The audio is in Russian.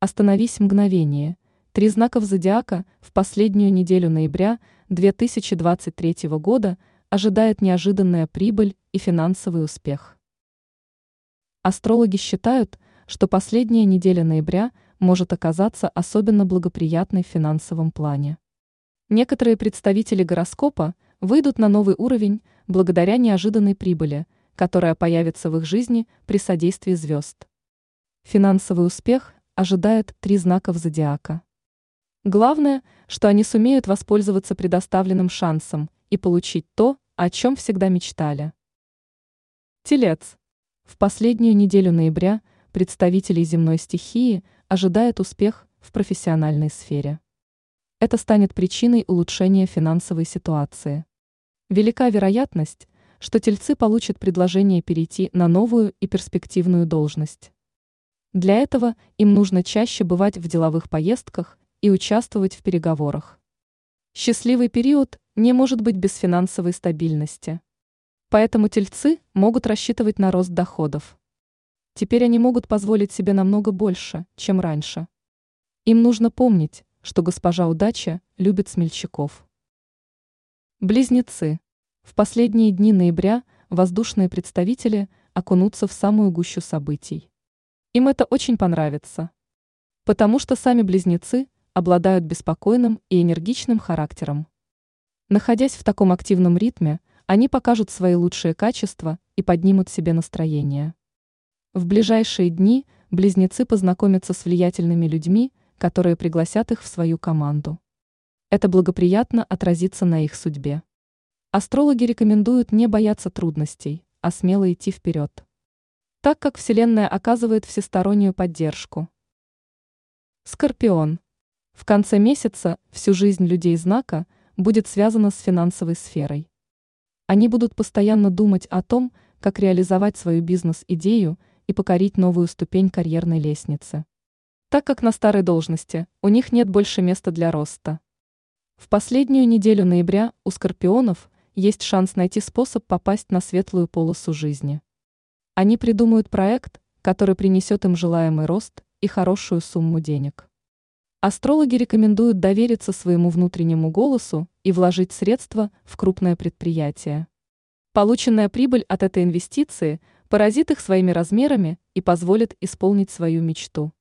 Остановись мгновение. Три знаков зодиака в последнюю неделю ноября 2023 года ожидает неожиданная прибыль и финансовый успех. Астрологи считают, что последняя неделя ноября может оказаться особенно благоприятной в финансовом плане. Некоторые представители гороскопа выйдут на новый уровень благодаря неожиданной прибыли, которая появится в их жизни при содействии звезд. Финансовый успех ожидает три знаков зодиака. Главное, что они сумеют воспользоваться предоставленным шансом и получить то, о чем всегда мечтали. Телец. В последнюю неделю ноября представителей земной стихии ожидает успех в профессиональной сфере. Это станет причиной улучшения финансовой ситуации. Велика вероятность, что тельцы получат предложение перейти на новую и перспективную должность. Для этого им нужно чаще бывать в деловых поездках и участвовать в переговорах. Счастливый период не может быть без финансовой стабильности. Поэтому тельцы могут рассчитывать на рост доходов. Теперь они могут позволить себе намного больше, чем раньше. Им нужно помнить, что госпожа удача любит смельчаков. Близнецы. В последние дни ноября воздушные представители окунутся в самую гущу событий. Им это очень понравится. Потому что сами близнецы обладают беспокойным и энергичным характером. Находясь в таком активном ритме, они покажут свои лучшие качества и поднимут себе настроение. В ближайшие дни близнецы познакомятся с влиятельными людьми, которые пригласят их в свою команду. Это благоприятно отразится на их судьбе. Астрологи рекомендуют не бояться трудностей, а смело идти вперед так как Вселенная оказывает всестороннюю поддержку. Скорпион. В конце месяца всю жизнь людей знака будет связана с финансовой сферой. Они будут постоянно думать о том, как реализовать свою бизнес-идею и покорить новую ступень карьерной лестницы. Так как на старой должности у них нет больше места для роста. В последнюю неделю ноября у скорпионов есть шанс найти способ попасть на светлую полосу жизни. Они придумают проект, который принесет им желаемый рост и хорошую сумму денег. Астрологи рекомендуют довериться своему внутреннему голосу и вложить средства в крупное предприятие. Полученная прибыль от этой инвестиции поразит их своими размерами и позволит исполнить свою мечту.